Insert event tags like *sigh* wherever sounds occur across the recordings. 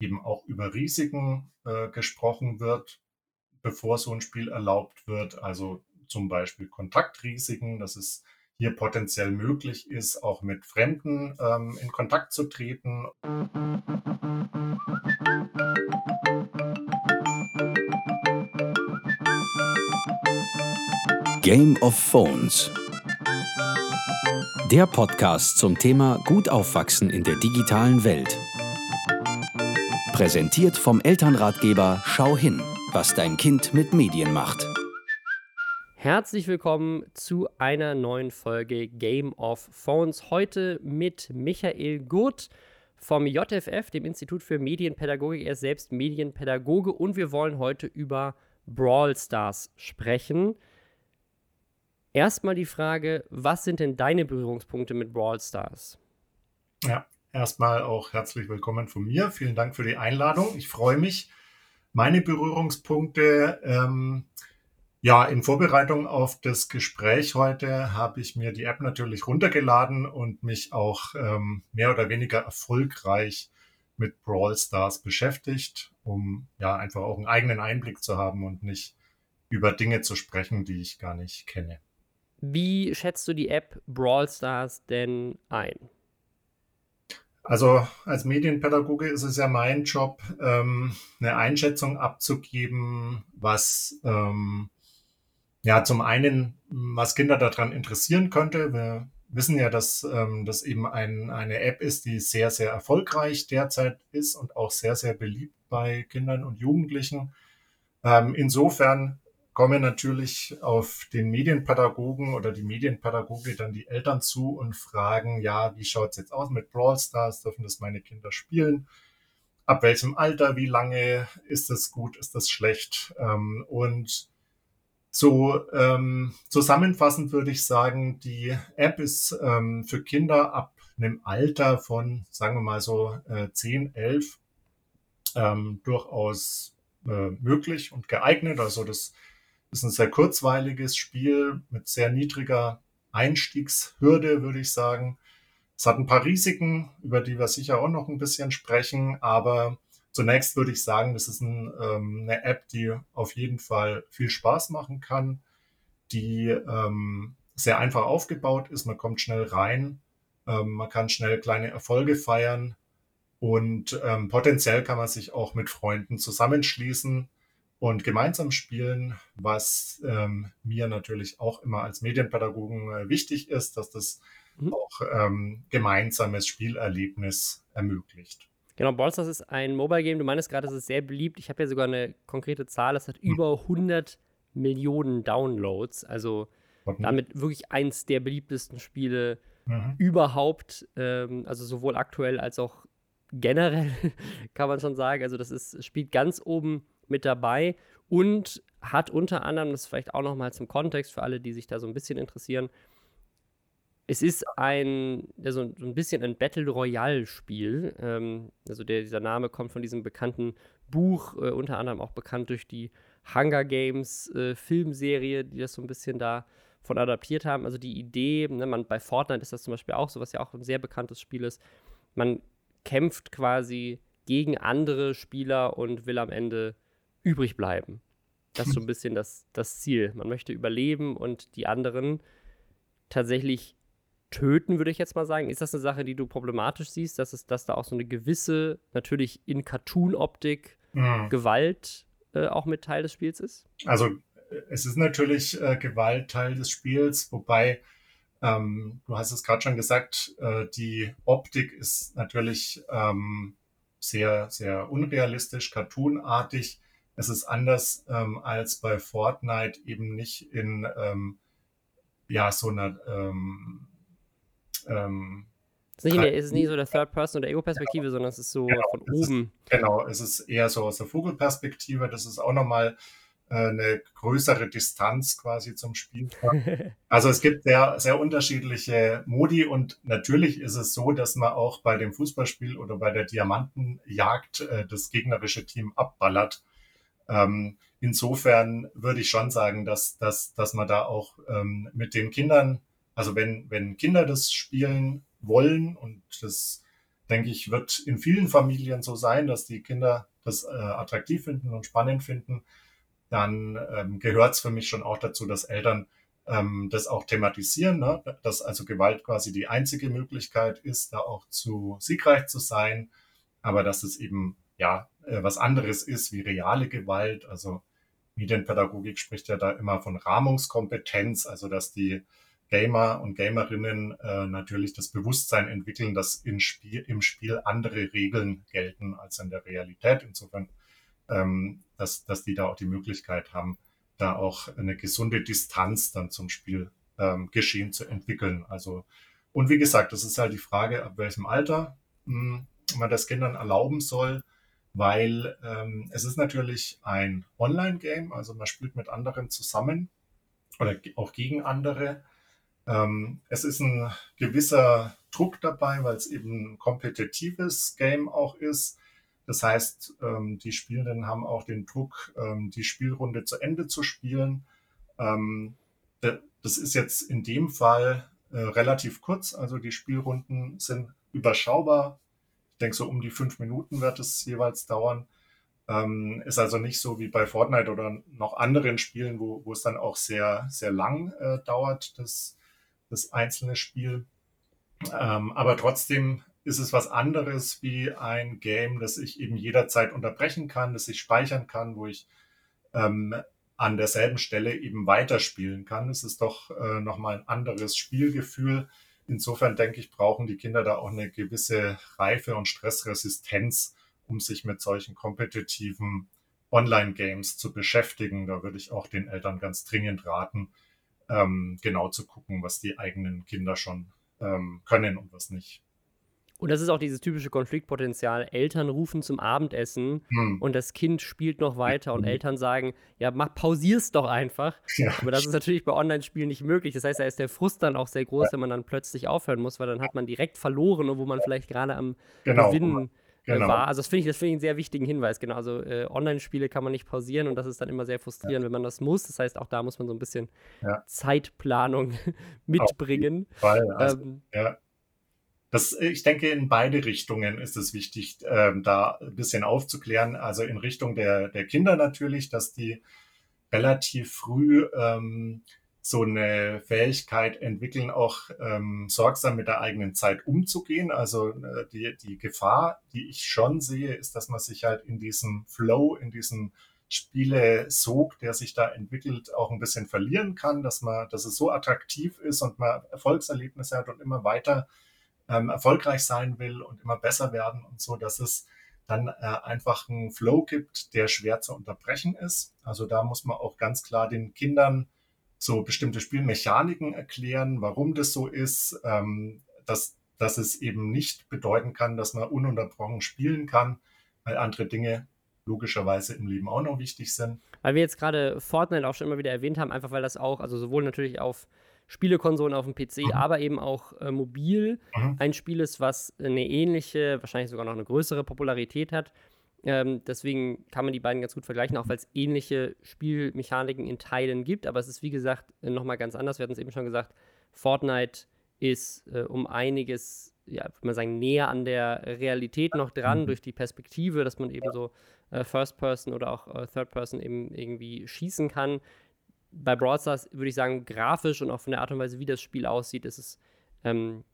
eben auch über Risiken äh, gesprochen wird, bevor so ein Spiel erlaubt wird. Also zum Beispiel Kontaktrisiken, dass es hier potenziell möglich ist, auch mit Fremden ähm, in Kontakt zu treten. Game of Phones. Der Podcast zum Thema Gut aufwachsen in der digitalen Welt. Präsentiert vom Elternratgeber Schau hin, was dein Kind mit Medien macht. Herzlich willkommen zu einer neuen Folge Game of Phones. Heute mit Michael Gurt vom JFF, dem Institut für Medienpädagogik. Er ist selbst Medienpädagoge und wir wollen heute über Brawl Stars sprechen. Erstmal die Frage, was sind denn deine Berührungspunkte mit Brawl Stars? Ja, Erstmal auch herzlich willkommen von mir. Vielen Dank für die Einladung. Ich freue mich. Meine Berührungspunkte, ähm, ja, in Vorbereitung auf das Gespräch heute habe ich mir die App natürlich runtergeladen und mich auch ähm, mehr oder weniger erfolgreich mit Brawl Stars beschäftigt, um ja einfach auch einen eigenen Einblick zu haben und nicht über Dinge zu sprechen, die ich gar nicht kenne. Wie schätzt du die App Brawl Stars denn ein? Also als Medienpädagoge ist es ja mein Job, ähm, eine Einschätzung abzugeben, was ähm, ja zum einen, was Kinder daran interessieren könnte. Wir wissen ja, dass ähm, das eben ein, eine App ist, die sehr, sehr erfolgreich derzeit ist und auch sehr, sehr beliebt bei Kindern und Jugendlichen. Ähm, insofern komme natürlich auf den Medienpädagogen oder die Medienpädagoge dann die Eltern zu und fragen, ja, wie schaut's jetzt aus mit Brawl Stars? Dürfen das meine Kinder spielen? Ab welchem Alter? Wie lange ist das gut? Ist das schlecht? Ähm, und so ähm, zusammenfassend würde ich sagen, die App ist ähm, für Kinder ab einem Alter von, sagen wir mal so, äh, 10, 11 ähm, durchaus äh, möglich und geeignet. Also das ist ein sehr kurzweiliges Spiel mit sehr niedriger Einstiegshürde, würde ich sagen. Es hat ein paar Risiken, über die wir sicher auch noch ein bisschen sprechen, aber zunächst würde ich sagen, das ist ein, ähm, eine App, die auf jeden Fall viel Spaß machen kann, die ähm, sehr einfach aufgebaut ist. Man kommt schnell rein, ähm, man kann schnell kleine Erfolge feiern und ähm, potenziell kann man sich auch mit Freunden zusammenschließen und gemeinsam spielen, was ähm, mir natürlich auch immer als Medienpädagogen äh, wichtig ist, dass das mhm. auch ähm, gemeinsames Spielerlebnis ermöglicht. Genau, Ballstars ist ein Mobile Game. Du meinst gerade, es ist sehr beliebt. Ich habe ja sogar eine konkrete Zahl. Es hat mhm. über 100 Millionen Downloads. Also mhm. damit wirklich eins der beliebtesten Spiele mhm. überhaupt. Ähm, also sowohl aktuell als auch generell, *laughs* kann man schon sagen. Also das ist, spielt ganz oben mit dabei und hat unter anderem, das vielleicht auch nochmal zum Kontext für alle, die sich da so ein bisschen interessieren, es ist ein, so ein bisschen ein Battle Royale-Spiel. Ähm, also der, dieser Name kommt von diesem bekannten Buch, äh, unter anderem auch bekannt durch die Hunger Games äh, Filmserie, die das so ein bisschen da von adaptiert haben. Also die Idee, ne, man, bei Fortnite ist das zum Beispiel auch so, was ja auch ein sehr bekanntes Spiel ist. Man kämpft quasi gegen andere Spieler und will am Ende übrig bleiben. Das ist so *laughs* ein bisschen das, das Ziel. Man möchte überleben und die anderen tatsächlich töten, würde ich jetzt mal sagen. Ist das eine Sache, die du problematisch siehst, dass, es, dass da auch so eine gewisse, natürlich in Cartoon-Optik, mhm. Gewalt äh, auch mit Teil des Spiels ist? Also es ist natürlich äh, Gewalt Teil des Spiels, wobei ähm, du hast es gerade schon gesagt, äh, die Optik ist natürlich ähm, sehr, sehr unrealistisch, cartoonartig. Es ist anders ähm, als bei Fortnite eben nicht in ähm, ja so einer ähm, ähm, es ist, nicht der, es ist nicht so der Third Person oder Ego-Perspektive, ja, sondern es ist so genau, von oben. Ist, genau, es ist eher so aus der Vogelperspektive. Das ist auch nochmal äh, eine größere Distanz quasi zum Spiel. *laughs* also es gibt sehr, sehr unterschiedliche Modi und natürlich ist es so, dass man auch bei dem Fußballspiel oder bei der Diamantenjagd äh, das gegnerische Team abballert. Ähm, insofern würde ich schon sagen, dass, dass, dass man da auch ähm, mit den Kindern, also wenn, wenn Kinder das spielen wollen und das denke ich, wird in vielen Familien so sein, dass die Kinder das äh, attraktiv finden und spannend finden. Dann ähm, gehört es für mich schon auch dazu, dass Eltern ähm, das auch thematisieren, ne? dass also Gewalt quasi die einzige Möglichkeit ist, da auch zu siegreich zu sein, aber dass es eben ja äh, was anderes ist wie reale Gewalt. Also Medienpädagogik spricht ja da immer von Rahmungskompetenz, also dass die Gamer und Gamerinnen äh, natürlich das Bewusstsein entwickeln, dass in Spiel, im Spiel andere Regeln gelten als in der Realität. Insofern, ähm, dass, dass die da auch die Möglichkeit haben, da auch eine gesunde Distanz dann zum Spiel ähm, geschehen zu entwickeln. Also, und wie gesagt, das ist halt die Frage, ab welchem Alter mh, hm, man das Kindern erlauben soll, weil ähm, es ist natürlich ein Online-Game, also man spielt mit anderen zusammen oder auch gegen andere. Ähm, es ist ein gewisser Druck dabei, weil es eben ein kompetitives Game auch ist. Das heißt, ähm, die Spielenden haben auch den Druck, ähm, die Spielrunde zu Ende zu spielen. Ähm, das ist jetzt in dem Fall äh, relativ kurz, also die Spielrunden sind überschaubar. Denke, so um die fünf Minuten wird es jeweils dauern. Ähm, ist also nicht so wie bei Fortnite oder noch anderen Spielen, wo, wo es dann auch sehr, sehr lang äh, dauert, das, das einzelne Spiel. Ähm, aber trotzdem ist es was anderes wie ein Game, das ich eben jederzeit unterbrechen kann, das ich speichern kann, wo ich ähm, an derselben Stelle eben weiterspielen kann. Es ist doch äh, nochmal ein anderes Spielgefühl. Insofern denke ich, brauchen die Kinder da auch eine gewisse Reife und Stressresistenz, um sich mit solchen kompetitiven Online-Games zu beschäftigen. Da würde ich auch den Eltern ganz dringend raten, ähm, genau zu gucken, was die eigenen Kinder schon ähm, können und was nicht. Und das ist auch dieses typische Konfliktpotenzial. Eltern rufen zum Abendessen hm. und das Kind spielt noch weiter und hm. Eltern sagen, ja, mach, pausier's doch einfach. Ja. Aber das ist natürlich bei Online-Spielen nicht möglich. Das heißt, da ist der Frust dann auch sehr groß, ja. wenn man dann plötzlich aufhören muss, weil dann hat man direkt verloren, obwohl man vielleicht gerade am genau. Gewinnen äh, genau. war. Also das finde ich, das finde ich einen sehr wichtigen Hinweis. Genau, also äh, Online-Spiele kann man nicht pausieren und das ist dann immer sehr frustrierend, ja. wenn man das muss. Das heißt, auch da muss man so ein bisschen Zeitplanung *laughs* mitbringen. Also, ähm, ja das, ich denke, in beide Richtungen ist es wichtig, ähm, da ein bisschen aufzuklären. Also in Richtung der, der Kinder natürlich, dass die relativ früh ähm, so eine Fähigkeit entwickeln, auch ähm, sorgsam mit der eigenen Zeit umzugehen. Also äh, die, die Gefahr, die ich schon sehe, ist, dass man sich halt in diesem Flow, in diesem Spiele-Sog, der sich da entwickelt, auch ein bisschen verlieren kann, dass man, dass es so attraktiv ist und man Erfolgserlebnisse hat und immer weiter ähm, erfolgreich sein will und immer besser werden und so, dass es dann äh, einfach einen Flow gibt, der schwer zu unterbrechen ist. Also da muss man auch ganz klar den Kindern so bestimmte Spielmechaniken erklären, warum das so ist, ähm, dass, dass es eben nicht bedeuten kann, dass man ununterbrochen spielen kann, weil andere Dinge logischerweise im Leben auch noch wichtig sind. Weil wir jetzt gerade Fortnite auch schon immer wieder erwähnt haben, einfach weil das auch, also sowohl natürlich auf Spielekonsolen auf dem PC, mhm. aber eben auch äh, mobil mhm. ein Spiel ist, was eine ähnliche, wahrscheinlich sogar noch eine größere Popularität hat. Ähm, deswegen kann man die beiden ganz gut vergleichen, auch weil es ähnliche Spielmechaniken in Teilen gibt. Aber es ist, wie gesagt, nochmal ganz anders. Wir hatten es eben schon gesagt, Fortnite ist äh, um einiges, ja, würde man sagen, näher an der Realität noch dran, mhm. durch die Perspektive, dass man eben so äh, First Person oder auch äh, Third Person eben irgendwie schießen kann bei Brawl Stars würde ich sagen, grafisch und auch von der Art und Weise, wie das Spiel aussieht, ist es, ähm,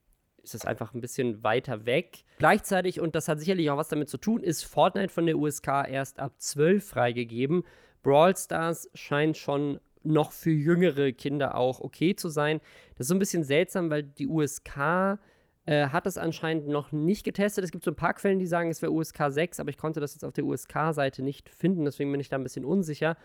ist es einfach ein bisschen weiter weg. Gleichzeitig, und das hat sicherlich auch was damit zu tun, ist Fortnite von der USK erst ab 12 freigegeben. Brawl Stars scheint schon noch für jüngere Kinder auch okay zu sein. Das ist so ein bisschen seltsam, weil die USK äh, hat es anscheinend noch nicht getestet. Es gibt so ein paar Quellen, die sagen, es wäre USK 6, aber ich konnte das jetzt auf der USK-Seite nicht finden, deswegen bin ich da ein bisschen unsicher.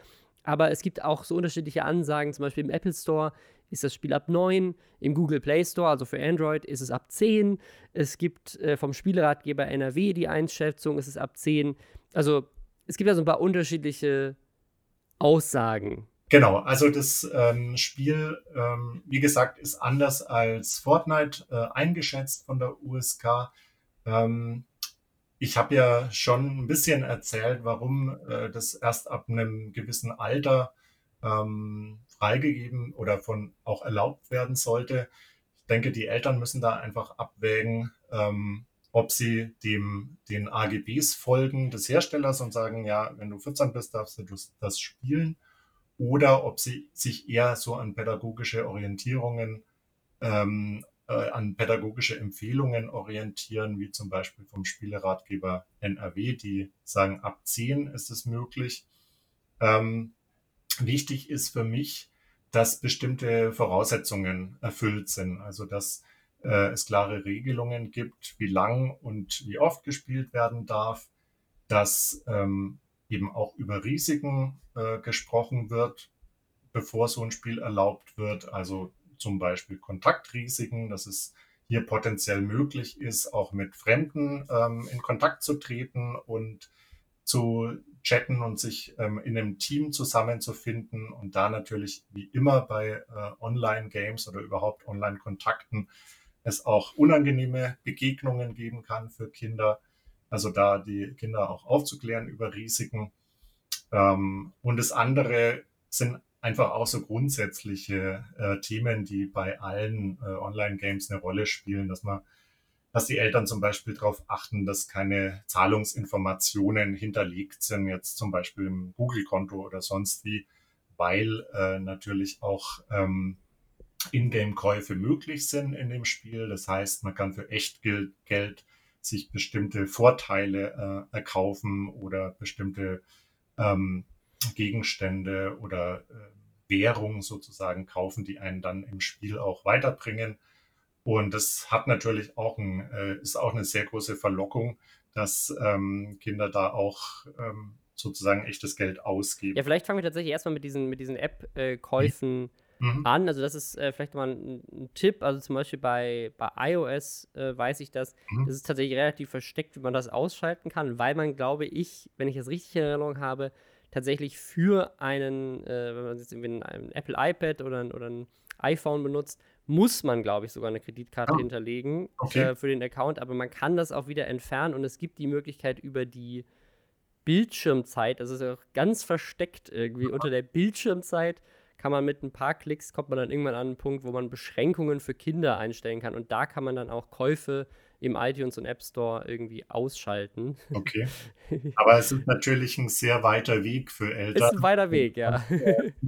Aber es gibt auch so unterschiedliche Ansagen, zum Beispiel im Apple Store ist das Spiel ab 9, im Google Play Store, also für Android, ist es ab 10. Es gibt äh, vom Spieleratgeber NRW die Einschätzung, ist es ab 10. Also es gibt ja so ein paar unterschiedliche Aussagen. Genau, also das ähm, Spiel, ähm, wie gesagt, ist anders als Fortnite äh, eingeschätzt von der USK. Ähm, ich habe ja schon ein bisschen erzählt, warum äh, das erst ab einem gewissen Alter ähm, freigegeben oder von auch erlaubt werden sollte. Ich denke, die Eltern müssen da einfach abwägen, ähm, ob sie dem, den AGBs folgen des Herstellers und sagen, ja, wenn du 14 bist, darfst du das spielen, oder ob sie sich eher so an pädagogische Orientierungen, ähm, äh, an pädagogische Empfehlungen orientieren, wie zum Beispiel vom Spieleratgeber NRW, die sagen, ab 10 ist es möglich. Ähm, wichtig ist für mich, dass bestimmte Voraussetzungen erfüllt sind. Also dass äh, es klare Regelungen gibt, wie lang und wie oft gespielt werden darf, dass ähm, eben auch über Risiken äh, gesprochen wird, bevor so ein Spiel erlaubt wird. Also zum Beispiel Kontaktrisiken, dass es hier potenziell möglich ist, auch mit Fremden ähm, in Kontakt zu treten und zu chatten und sich ähm, in einem Team zusammenzufinden und da natürlich wie immer bei äh, Online-Games oder überhaupt Online-Kontakten es auch unangenehme Begegnungen geben kann für Kinder. Also da die Kinder auch aufzuklären über Risiken. Ähm, und das andere sind einfach auch so grundsätzliche äh, Themen, die bei allen äh, Online-Games eine Rolle spielen, dass man dass die Eltern zum Beispiel darauf achten, dass keine Zahlungsinformationen hinterlegt sind, jetzt zum Beispiel im Google-Konto oder sonst wie, weil äh, natürlich auch ähm, Ingame-Käufe möglich sind in dem Spiel. Das heißt, man kann für Echtgeld sich bestimmte Vorteile äh, erkaufen oder bestimmte ähm, Gegenstände oder äh, Währung sozusagen kaufen, die einen dann im Spiel auch weiterbringen. Und das hat natürlich auch ein, äh, ist auch eine sehr große Verlockung, dass ähm, Kinder da auch ähm, sozusagen echtes Geld ausgeben. Ja, vielleicht fangen wir tatsächlich erstmal mit diesen, mit diesen App-Käufen mhm. an. Also das ist äh, vielleicht mal ein, ein, Tipp. Also zum Beispiel bei, bei iOS äh, weiß ich das. Mhm. Das ist tatsächlich relativ versteckt, wie man das ausschalten kann, weil man, glaube ich, wenn ich das richtig in Erinnerung habe, tatsächlich für einen, äh, wenn man jetzt irgendwie ein, Apple iPad oder ein, oder ein iPhone benutzt, muss man, glaube ich, sogar eine Kreditkarte oh. hinterlegen okay. äh, für den Account, aber man kann das auch wieder entfernen und es gibt die Möglichkeit über die Bildschirmzeit, das ist auch ganz versteckt irgendwie, unter der Bildschirmzeit kann man mit ein paar Klicks, kommt man dann irgendwann an einen Punkt, wo man Beschränkungen für Kinder einstellen kann und da kann man dann auch Käufe im iTunes und App Store irgendwie ausschalten. Okay. *laughs* Aber es ist natürlich ein sehr weiter Weg für Eltern. Ist ein weiter Weg, ja.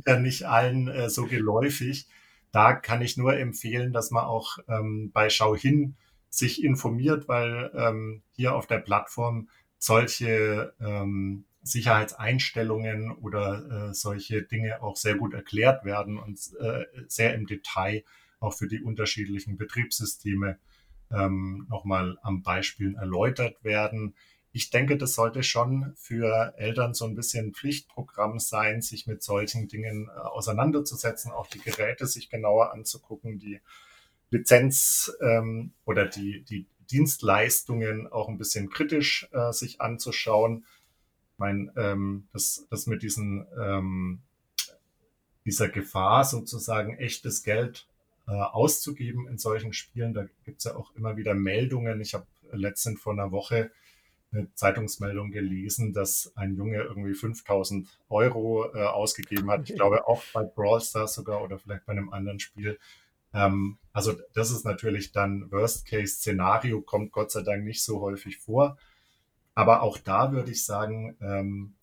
ja nicht allen äh, so geläufig. Da kann ich nur empfehlen, dass man auch ähm, bei Schau hin sich informiert, weil ähm, hier auf der Plattform solche ähm, Sicherheitseinstellungen oder äh, solche Dinge auch sehr gut erklärt werden und äh, sehr im Detail auch für die unterschiedlichen Betriebssysteme ähm, nochmal am Beispiel erläutert werden. Ich denke, das sollte schon für Eltern so ein bisschen Pflichtprogramm sein, sich mit solchen Dingen äh, auseinanderzusetzen, auch die Geräte sich genauer anzugucken, die Lizenz ähm, oder die, die Dienstleistungen auch ein bisschen kritisch äh, sich anzuschauen. Ich meine, ähm, das, das mit diesen, ähm, dieser Gefahr sozusagen echtes Geld äh, auszugeben in solchen Spielen. Da gibt es ja auch immer wieder Meldungen. Ich habe letztens vor einer Woche eine Zeitungsmeldung gelesen, dass ein Junge irgendwie 5000 Euro äh, ausgegeben hat. Ich glaube auch bei Brawl Stars sogar oder vielleicht bei einem anderen Spiel. Ähm, also das ist natürlich dann Worst-Case-Szenario, kommt Gott sei Dank nicht so häufig vor. Aber auch da würde ich sagen, ähm,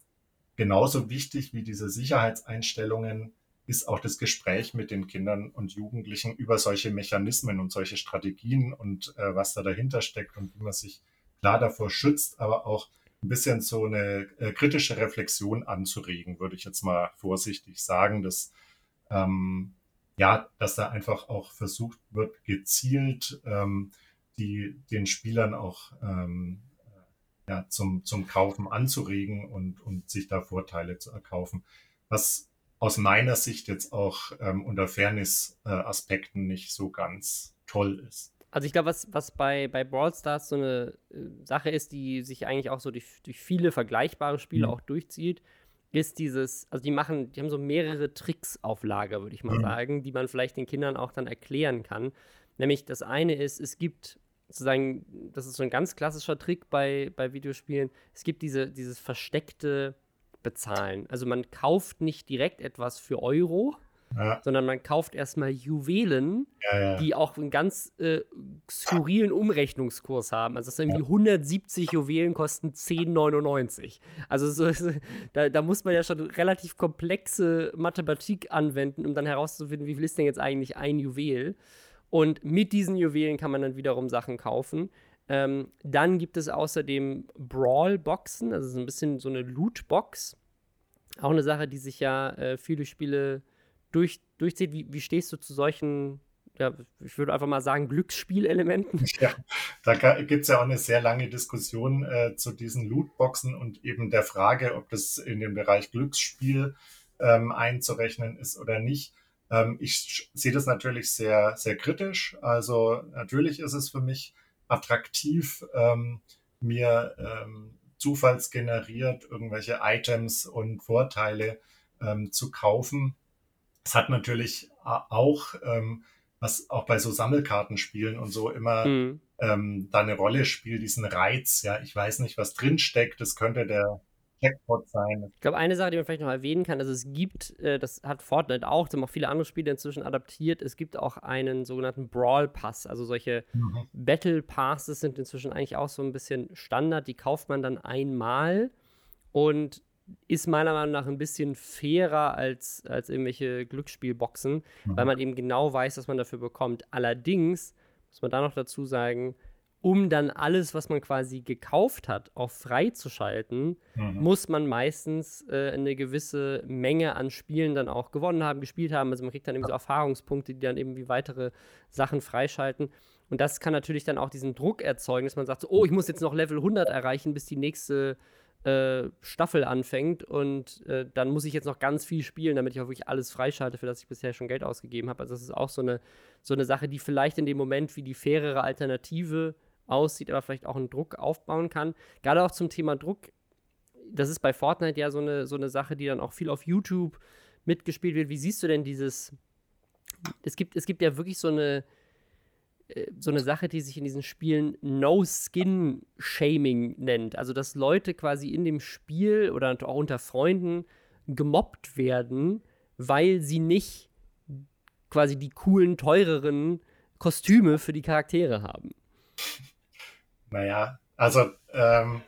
genauso wichtig wie diese Sicherheitseinstellungen ist auch das Gespräch mit den Kindern und Jugendlichen über solche Mechanismen und solche Strategien und äh, was da dahinter steckt und wie man sich klar davor schützt, aber auch ein bisschen so eine äh, kritische Reflexion anzuregen, würde ich jetzt mal vorsichtig sagen, dass ähm, ja, dass da einfach auch versucht wird, gezielt ähm, die den Spielern auch ähm, ja, zum, zum Kaufen anzuregen und, und sich da Vorteile zu erkaufen. Was aus meiner Sicht jetzt auch ähm, unter Fairness-Aspekten äh, nicht so ganz toll ist. Also ich glaube, was, was bei, bei Brawl Stars so eine äh, Sache ist, die sich eigentlich auch so durch, durch viele vergleichbare Spiele mhm. auch durchzieht, ist dieses, also die machen, die haben so mehrere Tricks auf Lager, würde ich mal mhm. sagen, die man vielleicht den Kindern auch dann erklären kann. Nämlich das eine ist, es gibt sozusagen, das ist so ein ganz klassischer Trick bei, bei Videospielen, es gibt diese, dieses versteckte bezahlen. Also man kauft nicht direkt etwas für Euro, ja. sondern man kauft erstmal Juwelen, ja, die auch einen ganz äh, skurrilen Umrechnungskurs haben. Also, das sind irgendwie 170 Juwelen kosten 10,99. Also, so, da, da, muss man ja schon relativ komplexe Mathematik anwenden, um dann herauszufinden, wie viel ist denn jetzt eigentlich ein Juwel. Und mit diesen Juwelen kann man dann wiederum Sachen kaufen. Ähm, dann gibt es außerdem Brawl-Boxen, also so ein bisschen so eine Loot-Box. Auch eine Sache, die sich ja äh, viele Spiele durch, durchzieht. Wie, wie stehst du zu solchen, ja, ich würde einfach mal sagen, Glücksspielelementen? *laughs* Ja, da gibt es ja auch eine sehr lange Diskussion äh, zu diesen Lootboxen und eben der Frage, ob das in den Bereich Glücksspiel ähm, einzurechnen ist oder nicht. Ähm, ich sehe das natürlich sehr, sehr kritisch. Also natürlich ist es für mich attraktiv, ähm, mir ähm, zufallsgeneriert irgendwelche Items und Vorteile ähm, zu kaufen. Es hat natürlich auch, ähm, was auch bei so Sammelkartenspielen und so immer mhm. ähm, da eine Rolle spielt, diesen Reiz. Ja, ich weiß nicht, was drinsteckt. Das könnte der Jackpot sein. Ich glaube, eine Sache, die man vielleicht noch erwähnen kann, also es gibt, äh, das hat Fortnite auch, das haben auch viele andere Spiele inzwischen adaptiert, es gibt auch einen sogenannten Brawl Pass, also solche mhm. Battle Passes sind inzwischen eigentlich auch so ein bisschen Standard, die kauft man dann einmal und ist meiner Meinung nach ein bisschen fairer als, als irgendwelche Glücksspielboxen, mhm. weil man eben genau weiß, was man dafür bekommt. Allerdings muss man da noch dazu sagen, um dann alles, was man quasi gekauft hat, auch freizuschalten, mhm. muss man meistens äh, eine gewisse Menge an Spielen dann auch gewonnen haben, gespielt haben. Also man kriegt dann eben so Erfahrungspunkte, die dann eben wie weitere Sachen freischalten. Und das kann natürlich dann auch diesen Druck erzeugen, dass man sagt, so, oh, ich muss jetzt noch Level 100 erreichen, bis die nächste äh, Staffel anfängt und äh, dann muss ich jetzt noch ganz viel spielen, damit ich auch wirklich alles freischalte, für das ich bisher schon Geld ausgegeben habe. Also das ist auch so eine, so eine Sache, die vielleicht in dem Moment wie die fairere Alternative aussieht, aber vielleicht auch einen Druck aufbauen kann. Gerade auch zum Thema Druck, das ist bei Fortnite ja so eine, so eine Sache, die dann auch viel auf YouTube mitgespielt wird. Wie siehst du denn dieses? Es gibt, es gibt ja wirklich so eine, äh, so eine Sache, die sich in diesen Spielen No-Skin-Shaming nennt. Also, dass Leute quasi in dem Spiel oder auch unter Freunden gemobbt werden, weil sie nicht quasi die coolen, teureren Kostüme für die Charaktere haben. Naja, also ähm,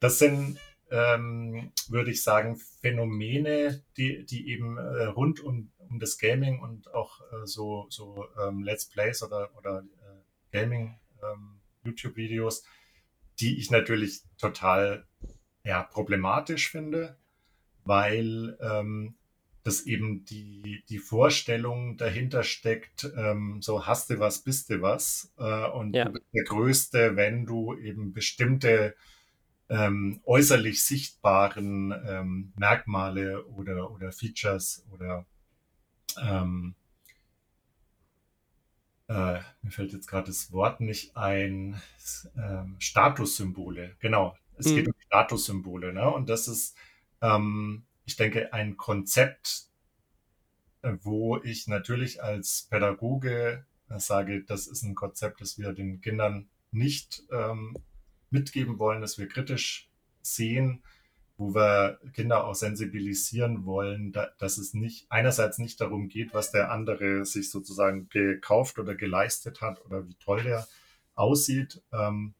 das sind, ähm, würde ich sagen, Phänomene, die, die eben äh, rund um, um das Gaming und auch äh, so, so ähm, Let's Plays oder, oder äh, Gaming ähm, YouTube-Videos, die ich natürlich total ja, problematisch finde, weil ähm, dass eben die, die Vorstellung dahinter steckt, ähm, so hast du was, bist du was. Äh, und ja. du bist der Größte, wenn du eben bestimmte ähm, äußerlich sichtbaren ähm, Merkmale oder, oder Features oder ähm, äh, mir fällt jetzt gerade das Wort nicht ein, ähm, Statussymbole. Genau, es mhm. geht um Statussymbole. Ne? Und das ist ähm, ich denke, ein Konzept, äh, wo ich natürlich als Pädagoge äh, sage, das ist ein Konzept, das wir den Kindern nicht ähm, mitgeben wollen, dass wir kritisch sehen, wo wir Kinder auch sensibilisieren wollen, da, dass es nicht einerseits nicht darum geht, was der andere sich sozusagen gekauft oder geleistet hat oder wie toll der aussieht, ähm,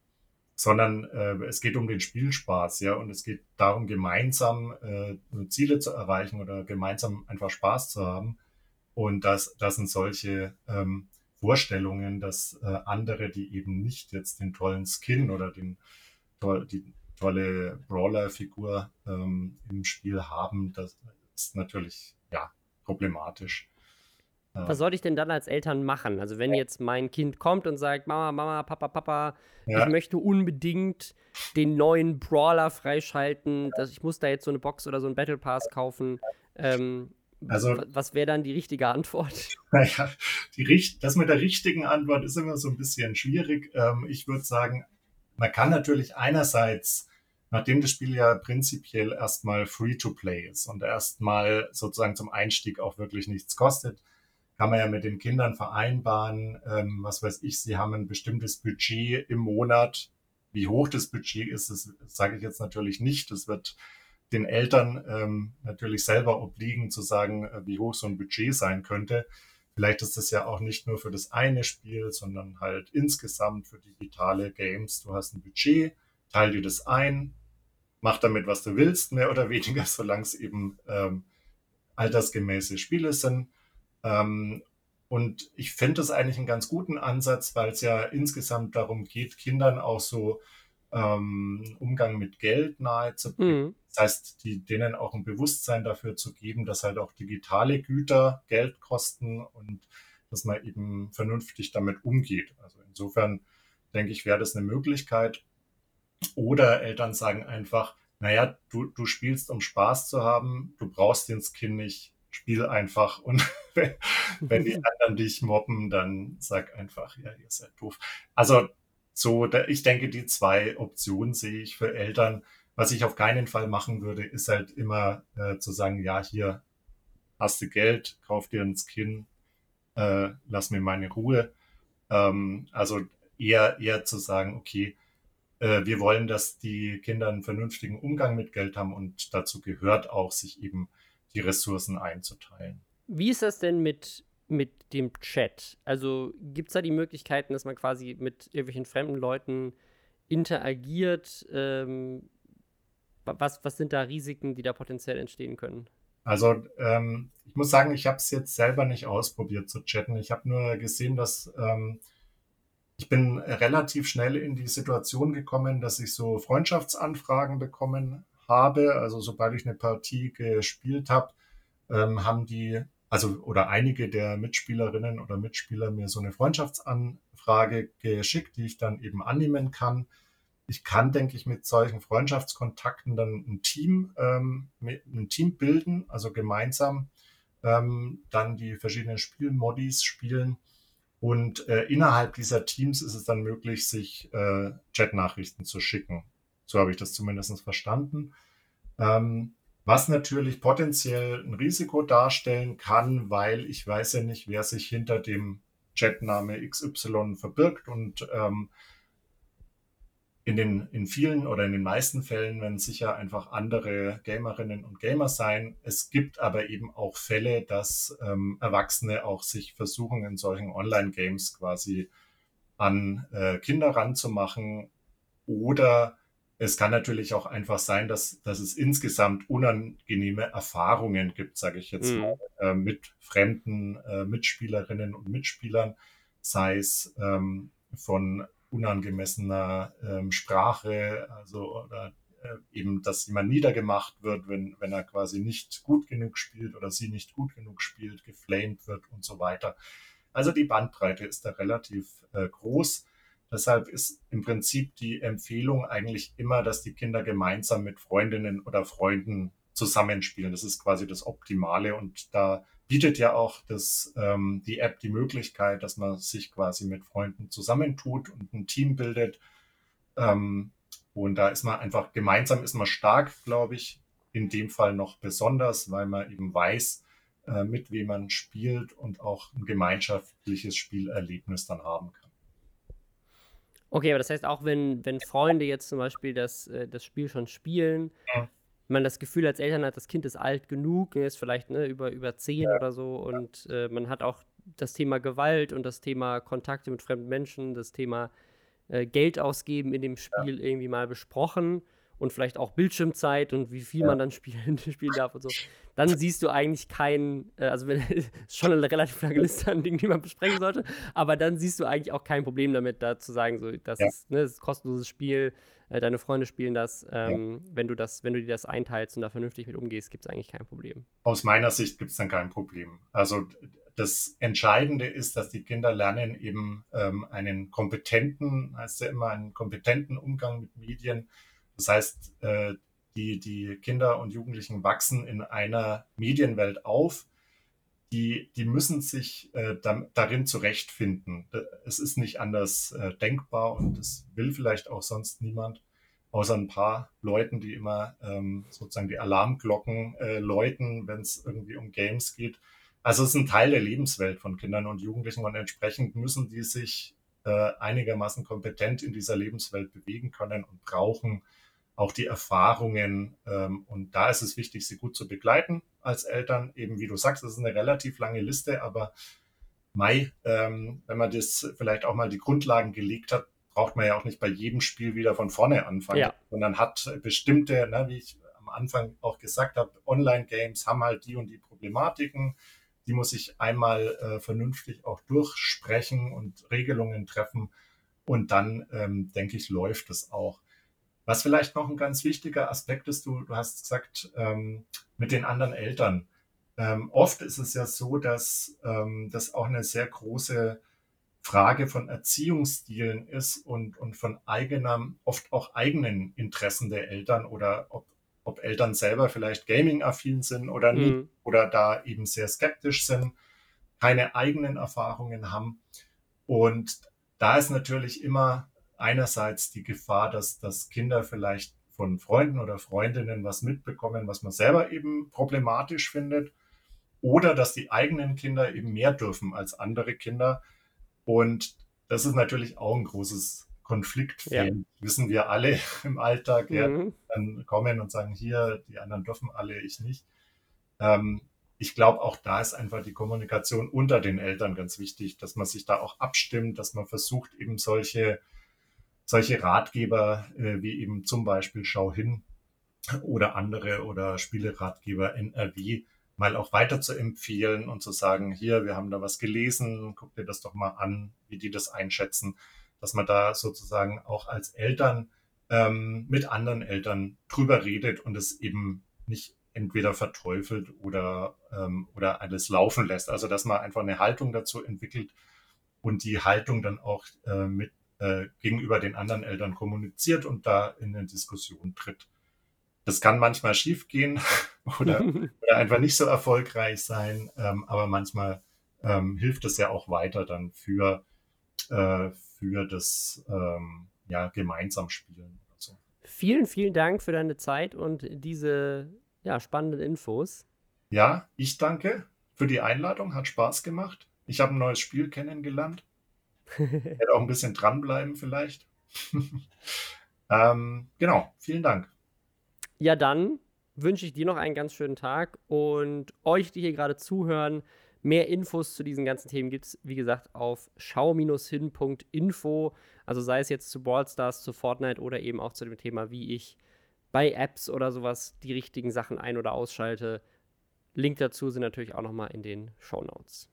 sondern äh, es geht um den Spielspaß, ja, und es geht darum, gemeinsam äh, Ziele zu erreichen oder gemeinsam einfach Spaß zu haben. Und das, das sind solche ähm, Vorstellungen, dass äh, andere, die eben nicht jetzt den tollen Skin oder den, die tolle Brawler-Figur ähm, im Spiel haben, das ist natürlich ja problematisch. Was soll ich denn dann als Eltern machen? Also wenn jetzt mein Kind kommt und sagt, Mama, Mama, Papa, Papa, ja. ich möchte unbedingt den neuen Brawler freischalten, dass ich muss da jetzt so eine Box oder so ein Battle Pass kaufen. Ähm, also, was wäre dann die richtige Antwort? *laughs* Naja, die, das mit der richtigen Antwort ist immer so ein bisschen schwierig. Ähm, ich würde sagen, man kann natürlich einerseits, nachdem das Spiel ja prinzipiell erstmal free to play ist und erstmal sozusagen zum Einstieg auch wirklich nichts kostet, kann man ja mit den Kindern vereinbaren, ähm, was weiß ich, sie haben ein bestimmtes Budget im Monat. Wie hoch das Budget ist, das sage ich jetzt natürlich nicht. Das wird den Eltern ähm, natürlich selber obliegen, zu sagen, äh, wie hoch so ein Budget sein könnte. Vielleicht ist das ja auch nicht nur für das eine Spiel, sondern halt insgesamt für digitale Games. Du hast ein Budget, teil dir das ein, mach damit, was du willst, mehr oder weniger, *laughs* solange es eben ähm, altersgemäße Spiele sind. Ähm, und ich finde das eigentlich einen ganz guten Ansatz, weil es ja insgesamt darum geht, Kindern auch so ähm, Umgang mit Geld nahezubringen. Mhm. Das heißt, die, denen auch ein Bewusstsein dafür zu geben, dass halt auch digitale Güter Geld kosten und dass man eben vernünftig damit umgeht. Also insofern denke ich, wäre das eine Möglichkeit. Oder Eltern sagen einfach, naja, du, du spielst, um Spaß zu haben, du brauchst den Skin nicht, spiel einfach und *laughs* wenn, die anderen dich mobben, dann sag einfach, ja, ihr seid doof. Also so, ich denke, die zwei Optionen sehe ich für Eltern. Was ich auf keinen Fall machen würde, ist halt immer äh, zu sagen, ja, hier hast du Geld, kauf dir ein Skin, äh, lass mir meine Ruhe. Ähm, also eher, eher zu sagen, okay, äh, wir wollen, dass die Kinder einen vernünftigen Umgang mit Geld haben und dazu gehört auch, sich eben die Ressourcen einzuteilen. Wie ist das denn mit, mit dem Chat? Also gibt es da die Möglichkeiten, dass man quasi mit irgendwelchen fremden Leuten interagiert? Ähm, was, was sind da Risiken, die da potenziell entstehen können? Also ähm, ich muss sagen, ich habe es jetzt selber nicht ausprobiert zu chatten. Ich habe nur gesehen, dass ähm, ich bin relativ schnell in die Situation gekommen, dass ich so Freundschaftsanfragen bekommen habe. Also sobald ich eine Partie gespielt habe, ähm, haben die, also oder einige der Mitspielerinnen oder Mitspieler mir so eine Freundschaftsanfrage geschickt, die ich dann eben annehmen kann. Ich kann, denke ich, mit solchen Freundschaftskontakten dann ein Team, ähm, ein Team bilden, also gemeinsam ähm, dann die verschiedenen Spielmodis spielen. Und äh, innerhalb dieser Teams ist es dann möglich, sich äh, Chatnachrichten zu schicken. So habe ich das zumindest verstanden. Ähm, was natürlich potenziell ein Risiko darstellen kann, weil ich weiß ja nicht, wer sich hinter dem Chatname XY verbirgt und ähm, in den in vielen oder in den meisten Fällen werden sicher einfach andere Gamerinnen und Gamer sein. Es gibt aber eben auch Fälle, dass ähm, Erwachsene auch sich versuchen, in solchen Online-Games quasi an äh, Kinder ranzumachen oder es kann natürlich auch einfach sein, dass, dass es insgesamt unangenehme Erfahrungen gibt, sage ich jetzt mhm. mal, äh, mit fremden äh, Mitspielerinnen und Mitspielern, sei es ähm, von unangemessener ähm, Sprache, also oder äh, eben, dass jemand niedergemacht wird, wenn, wenn er quasi nicht gut genug spielt oder sie nicht gut genug spielt, geflamed wird und so weiter. Also die Bandbreite ist da relativ äh, groß. Deshalb ist im Prinzip die Empfehlung eigentlich immer, dass die Kinder gemeinsam mit Freundinnen oder Freunden zusammenspielen. Das ist quasi das Optimale und da bietet ja auch das, ähm, die App die Möglichkeit, dass man sich quasi mit Freunden zusammentut und ein Team bildet. Ähm, und da ist man einfach gemeinsam ist man stark, glaube ich, in dem Fall noch besonders, weil man eben weiß, äh, mit wem man spielt und auch ein gemeinschaftliches Spielerlebnis dann haben kann. Okay, aber das heißt auch, wenn, wenn Freunde jetzt zum Beispiel das, äh, das Spiel schon spielen, ja. man das Gefühl als Eltern hat, das Kind ist alt genug, ist vielleicht ne, über, über zehn ja. oder so und äh, man hat auch das Thema Gewalt und das Thema Kontakte mit fremden Menschen, das Thema äh, Geld ausgeben in dem Spiel ja. irgendwie mal besprochen und vielleicht auch Bildschirmzeit und wie viel ja. man dann spielen, *laughs* spielen darf und so, *laughs* dann siehst du eigentlich keinen, äh, also wenn, *laughs* ist schon eine relativ lange Liste an Dingen, die man besprechen sollte, aber dann siehst du eigentlich auch kein Problem damit, da zu sagen, so, das, ja. ist, ne, das ist ein kostenloses Spiel, äh, deine Freunde spielen das, ähm, ja. wenn du das, wenn du dir das einteilst und da vernünftig mit umgehst, gibt es eigentlich kein Problem. Aus meiner Sicht gibt es dann kein Problem. Also das Entscheidende ist, dass die Kinder lernen, eben ähm, einen kompetenten, heißt ja immer, einen kompetenten Umgang mit Medien das heißt, äh, die, die Kinder und Jugendlichen wachsen in einer Medienwelt auf, die, die müssen sich äh, da, darin zurechtfinden. Es ist nicht anders äh, denkbar und das will vielleicht auch sonst niemand, außer ein paar Leuten, die immer ähm, sozusagen die Alarmglocken äh, läuten, wenn es irgendwie um Games geht. Also es ist ein Teil der Lebenswelt von Kindern und Jugendlichen und entsprechend müssen die sich äh, einigermaßen kompetent in dieser Lebenswelt bewegen können und brauchen auch die Erfahrungen. Ähm, und da ist es wichtig, sie gut zu begleiten als Eltern. Eben wie du sagst, das ist eine relativ lange Liste, aber Mai, ähm, wenn man das vielleicht auch mal die Grundlagen gelegt hat, braucht man ja auch nicht bei jedem Spiel wieder von vorne anfangen, ja. sondern hat bestimmte, ne, wie ich am Anfang auch gesagt habe, Online-Games haben halt die und die Problematiken. Die muss ich einmal äh, vernünftig auch durchsprechen und Regelungen treffen. Und dann, ähm, denke ich, läuft es auch. Was vielleicht noch ein ganz wichtiger Aspekt ist, du, du hast gesagt, ähm, mit den anderen Eltern. Ähm, oft ist es ja so, dass ähm, das auch eine sehr große Frage von Erziehungsstilen ist und, und von eigener, oft auch eigenen Interessen der Eltern oder ob, ob Eltern selber vielleicht gaming-affin sind oder nicht mhm. oder da eben sehr skeptisch sind, keine eigenen Erfahrungen haben. Und da ist natürlich immer einerseits die Gefahr, dass, dass Kinder vielleicht von Freunden oder Freundinnen was mitbekommen, was man selber eben problematisch findet. Oder dass die eigenen Kinder eben mehr dürfen als andere Kinder. Und das ist natürlich auch ein großes Konfliktfeld. Ja. Wissen wir alle *laughs* im Alltag, mhm. ja, dann kommen und sagen, hier, die anderen dürfen alle, ich nicht. Ähm, ich glaube, auch da ist einfach die Kommunikation unter den Eltern ganz wichtig, dass man sich da auch abstimmt, dass man versucht, eben solche solche Ratgeber äh, wie eben zum Beispiel Schau hin oder andere oder Spieleratgeber NRW mal auch weiter zu empfehlen und zu sagen, hier, wir haben da was gelesen, guck dir das doch mal an, wie die das einschätzen, dass man da sozusagen auch als Eltern ähm, mit anderen Eltern drüber redet und es eben nicht entweder verteufelt oder, ähm, oder alles laufen lässt. Also dass man einfach eine Haltung dazu entwickelt und die Haltung dann auch äh, mit äh, gegenüber den anderen Eltern kommuniziert und da in eine Diskussion tritt. Das kann manchmal schiefgehen *laughs* oder, *laughs* oder einfach nicht so erfolgreich sein, ähm, aber manchmal ähm, hilft es ja auch weiter dann für, äh, für das ähm, ja, gemeinsam Spielen. So. Vielen, vielen Dank für deine Zeit und diese ja, spannenden Infos. Ja, ich danke für die Einladung, hat Spaß gemacht. Ich habe ein neues Spiel kennengelernt. Hätte auch ein bisschen dranbleiben vielleicht. *laughs* ähm, genau, vielen Dank. Ja, dann wünsche ich dir noch einen ganz schönen Tag und euch, die hier gerade zuhören, mehr Infos zu diesen ganzen Themen gibt es, wie gesagt, auf schau-hin.info. Also sei es jetzt zu Ballstars, zu Fortnite oder eben auch zu dem Thema, wie ich bei Apps oder sowas die richtigen Sachen ein- oder ausschalte. Link dazu sind natürlich auch nochmal in den Show Notes.